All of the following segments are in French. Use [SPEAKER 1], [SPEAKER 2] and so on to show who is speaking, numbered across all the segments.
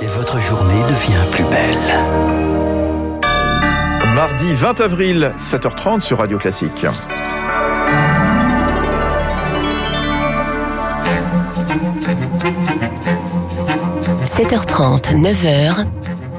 [SPEAKER 1] et votre journée devient plus belle.
[SPEAKER 2] Mardi 20 avril, 7h30 sur Radio Classique.
[SPEAKER 3] 7h30, 9h,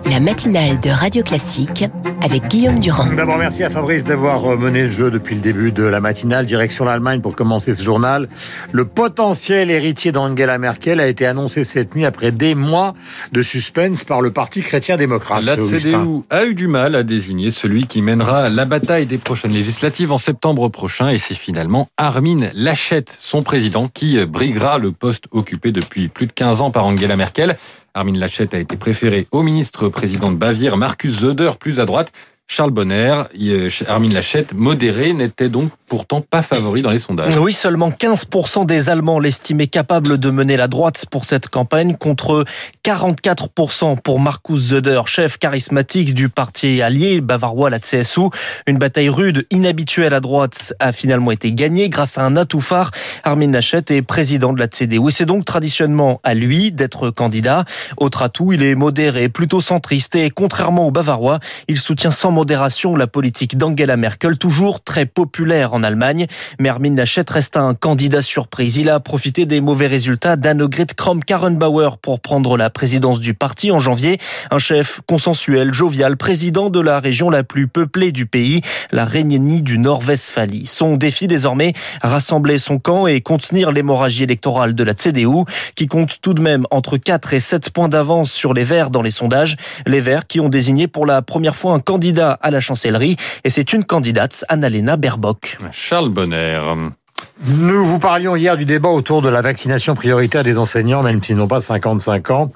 [SPEAKER 3] la matinale de Radio Classique avec Guillaume Durand.
[SPEAKER 4] D'abord, merci à Fabrice d'avoir euh, mené le jeu depuis le début de la matinale. Direction l'Allemagne pour commencer ce journal. Le potentiel héritier d'Angela Merkel a été annoncé cette nuit après des mois de suspense par le Parti chrétien-démocrate.
[SPEAKER 5] La CDU a eu du mal à désigner celui qui mènera la bataille des prochaines législatives en septembre prochain et c'est finalement Armin Laschet, son président, qui briguera le poste occupé depuis plus de 15 ans par Angela Merkel. Armin Laschet a été préféré au ministre-président de Bavière, Markus Söder, plus à droite. Charles Bonner, euh, Armin Lachette, modéré, n'était donc pourtant pas favori dans les sondages.
[SPEAKER 6] Oui, seulement 15% des Allemands l'estimaient capable de mener la droite pour cette campagne, contre 44% pour Markus Söder, chef charismatique du parti allié bavarois, la CSU. Une bataille rude, inhabituelle à droite, a finalement été gagnée grâce à un atout phare. Armin Laschet est président de la CDU. Et c'est donc traditionnellement à lui d'être candidat. Autre atout, il est modéré, plutôt centriste et contrairement aux Bavarois, il soutient sans modération la politique d'Angela Merkel, toujours très populaire en Allemagne. Mais Armin Laschet reste un candidat surprise. Il a profité des mauvais résultats d'Annegret Kramp-Karrenbauer pour prendre la présidence du parti en janvier. Un chef consensuel, jovial, président de la région la plus peuplée du pays, la Rhénanie du Nord-Westphalie. Son défi désormais, rassembler son camp et contenir l'hémorragie électorale de la CDU, qui compte tout de même entre 4 et 7 points d'avance sur les Verts dans les sondages. Les Verts qui ont désigné pour la première fois un candidat à la chancellerie et c'est une candidate, Annalena Baerbock.
[SPEAKER 5] Charles Bonner.
[SPEAKER 4] Nous vous parlions hier du débat autour de la vaccination prioritaire des enseignants, même s'ils n'ont pas 55 ans.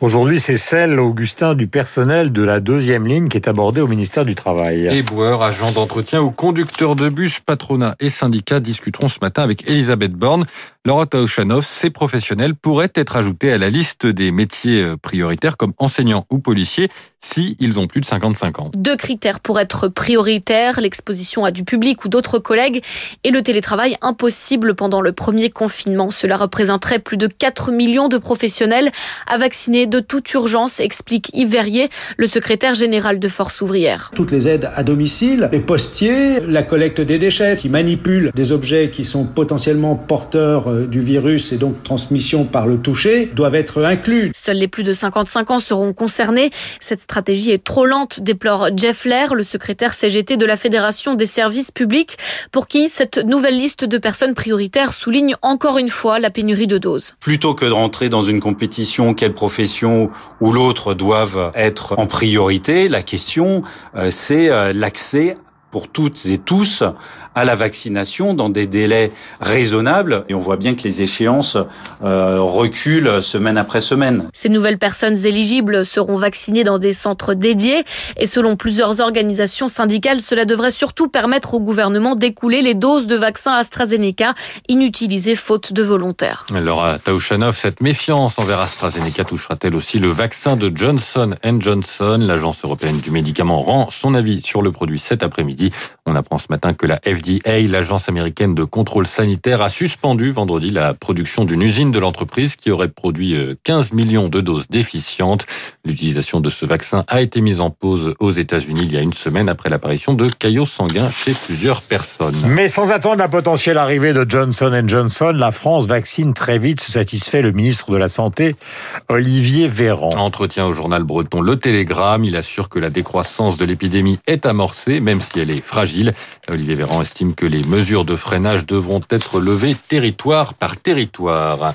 [SPEAKER 4] Aujourd'hui, c'est celle, Augustin, du personnel de la deuxième ligne qui est abordée au ministère du Travail.
[SPEAKER 5] Éboueurs, agents d'entretien ou conducteurs de bus, patronat et syndicats discuteront ce matin avec Elisabeth Borne. Laura Taouchanov, ces professionnels pourraient être ajoutés à la liste des métiers euh, prioritaires comme enseignants ou policiers si ils ont plus de 55 ans.
[SPEAKER 7] Deux critères pour être prioritaires, l'exposition à du public ou d'autres collègues et le télétravail impossible pendant le premier confinement. Cela représenterait plus de 4 millions de professionnels à vacciner de toute urgence, explique Yves Verrier, le secrétaire général de Force ouvrière.
[SPEAKER 8] Toutes les aides à domicile, les postiers, la collecte des déchets qui manipulent des objets qui sont potentiellement porteurs euh, du virus et donc transmission par le toucher doivent être inclus.
[SPEAKER 7] Seuls les plus de 55 ans seront concernés. Cette stratégie est trop lente, déplore Jeff Lair, le secrétaire CGT de la Fédération des services publics, pour qui cette nouvelle liste de personnes prioritaires souligne encore une fois la pénurie de doses.
[SPEAKER 9] Plutôt que de rentrer dans une compétition, quelle profession ou l'autre doivent être en priorité, la question euh, c'est euh, l'accès pour toutes et tous à la vaccination dans des délais raisonnables. Et on voit bien que les échéances euh, reculent semaine après semaine.
[SPEAKER 7] Ces nouvelles personnes éligibles seront vaccinées dans des centres dédiés. Et selon plusieurs organisations syndicales, cela devrait surtout permettre au gouvernement d'écouler les doses de vaccins AstraZeneca inutilisées faute de volontaires.
[SPEAKER 5] Laura Taouchanov, cette méfiance envers AstraZeneca touchera-t-elle aussi le vaccin de Johnson Johnson? L'agence européenne du médicament rend son avis sur le produit cet après-midi. On apprend ce matin que la FDA, l'agence américaine de contrôle sanitaire, a suspendu vendredi la production d'une usine de l'entreprise qui aurait produit 15 euh, millions de doses déficientes. L'utilisation de ce vaccin a été mise en pause aux États-Unis il y a une semaine après l'apparition de caillots sanguins chez plusieurs personnes.
[SPEAKER 4] Mais sans attendre la potentielle arrivée de Johnson Johnson, la France vaccine très vite, se satisfait le ministre de la Santé, Olivier Véran.
[SPEAKER 5] Entretien au journal breton Le Télégramme, il assure que la décroissance de l'épidémie est amorcée, même si elle fragile. Olivier Véran estime que les mesures de freinage devront être levées territoire par territoire.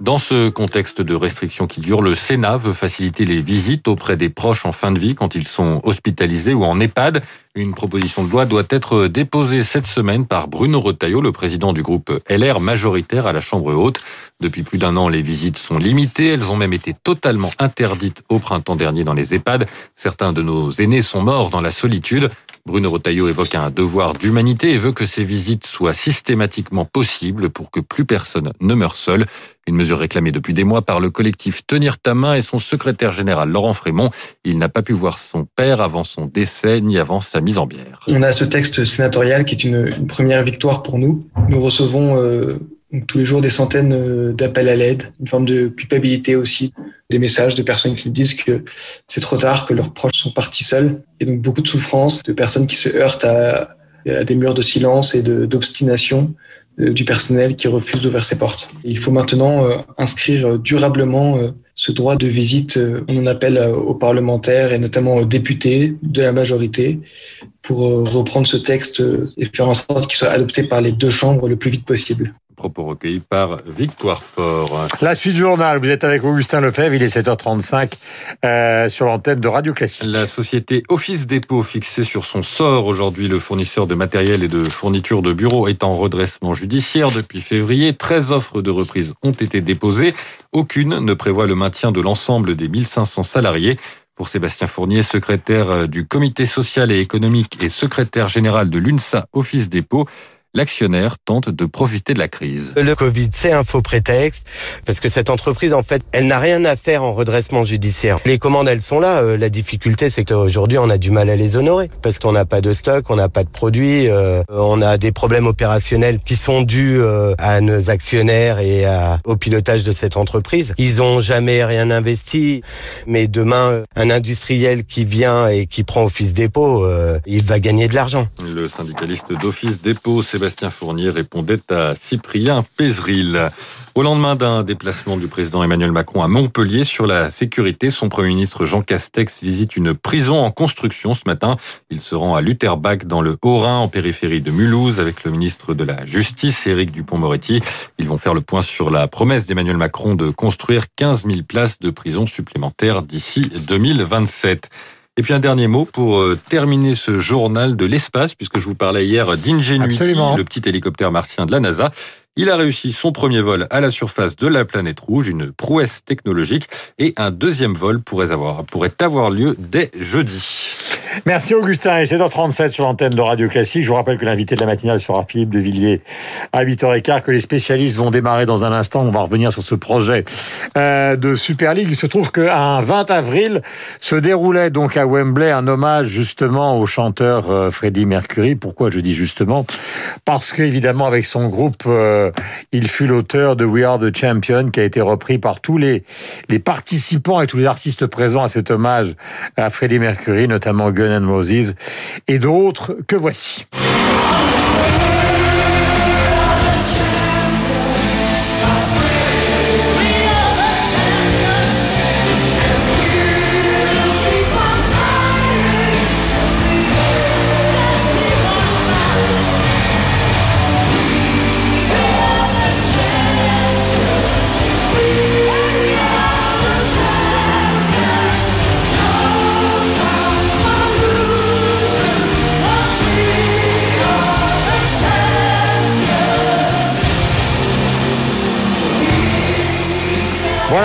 [SPEAKER 5] Dans ce contexte de restrictions qui durent, le Sénat veut faciliter les visites auprès des proches en fin de vie quand ils sont hospitalisés ou en EHPAD. Une proposition de loi doit être déposée cette semaine par Bruno Retailleau, le président du groupe LR majoritaire à la Chambre haute. Depuis plus d'un an, les visites sont limitées. Elles ont même été totalement interdites au printemps dernier dans les EHPAD. Certains de nos aînés sont morts dans la solitude. Bruno Retailleau évoque un devoir d'humanité et veut que ces visites soient systématiquement possibles pour que plus personne ne meure seul. Une mesure réclamée depuis des mois par le collectif Tenir ta main et son secrétaire général Laurent Frémont. Il n'a pas pu voir son père avant son décès ni avant sa mise en bière.
[SPEAKER 10] On a ce texte sénatorial qui est une, première victoire pour nous. Nous recevons euh, tous les jours des centaines euh, d'appels à l'aide, une forme de culpabilité aussi des messages de personnes qui disent que c'est trop tard, que leurs proches sont partis seuls. Et donc beaucoup de souffrance, de personnes qui se heurtent à, des murs de silence et d'obstination euh, du personnel qui refuse d'ouvrir ses portes. Il faut maintenant inscrire durablement ce droit de visite. On en appelle aux parlementaires et notamment aux députés de la majorité pour reprendre ce texte et faire en sorte qu'il soit adopté par les deux chambres le plus vite possible.
[SPEAKER 5] Propos recueillis par Victoire Fort.
[SPEAKER 4] La suite du journal, vous êtes avec Augustin Lefebvre, il est 7h35 euh, sur l'antenne de Radio Classique.
[SPEAKER 5] La société Office Dépôt fixée sur son sort aujourd'hui, le fournisseur de matériel et de fournitures de bureaux est en redressement judiciaire depuis février. 13 offres de reprise ont été déposées. Aucune ne prévoit le maintien de l'ensemble des 1500 salariés. Pour Sébastien Fournier, secrétaire du comité social et économique et secrétaire général de l'UNSA Office Dépôt, l'actionnaire tente de profiter de la crise.
[SPEAKER 11] Le Covid, c'est un faux prétexte, parce que cette entreprise, en fait, elle n'a rien à faire en redressement judiciaire. Les commandes, elles sont là. Euh, la difficulté, c'est qu'aujourd'hui, on a du mal à les honorer, parce qu'on n'a pas de stock, on n'a pas de produits, euh, on a des problèmes opérationnels qui sont dus euh, à nos actionnaires et au pilotage de cette entreprise. Ils ont jamais rien investi, mais demain, un industriel qui vient et qui prend Office Dépôt, il va gagner de l'argent.
[SPEAKER 5] Le syndicaliste d'Office Dépôt, c'est Sébastien Fournier répondait à Cyprien Pézril. Au lendemain d'un déplacement du président Emmanuel Macron à Montpellier sur la sécurité, son premier ministre Jean Castex visite une prison en construction ce matin. Il se rend à Lutherbach dans le Haut-Rhin en périphérie de Mulhouse avec le ministre de la Justice Éric Dupont-Moretti. Ils vont faire le point sur la promesse d'Emmanuel Macron de construire 15 000 places de prison supplémentaires d'ici 2027. Et puis un dernier mot pour euh, terminer ce journal de l'espace, puisque je vous parlais hier d'Ingenuity, le petit hélicoptère martien de la NASA. Il a réussi son premier vol à la surface de la planète rouge, une prouesse technologique, et un deuxième vol pourrait avoir, pourrait avoir lieu dès jeudi.
[SPEAKER 4] Merci Augustin. Et c'est dans 37 sur l'antenne de Radio Classique. Je vous rappelle que l'invité de la matinale sera Philippe de Villiers à 8h15, que les spécialistes vont démarrer dans un instant. On va revenir sur ce projet euh, de Super League. Il se trouve qu'un 20 avril se déroulait donc à Wembley un hommage justement au chanteur euh, Freddie Mercury. Pourquoi je dis justement? Parce qu'évidemment avec son groupe, euh, il fut l'auteur de We Are the Champion qui a été repris par tous les, les participants et tous les artistes présents à cet hommage à Freddie Mercury, notamment Et d'autres que voici.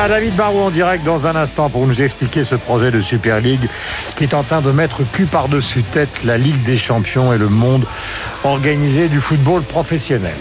[SPEAKER 4] David Barou en direct dans un instant pour nous expliquer ce projet de Super League qui est en train de mettre cul par-dessus tête la Ligue des Champions et le monde organisé du football professionnel.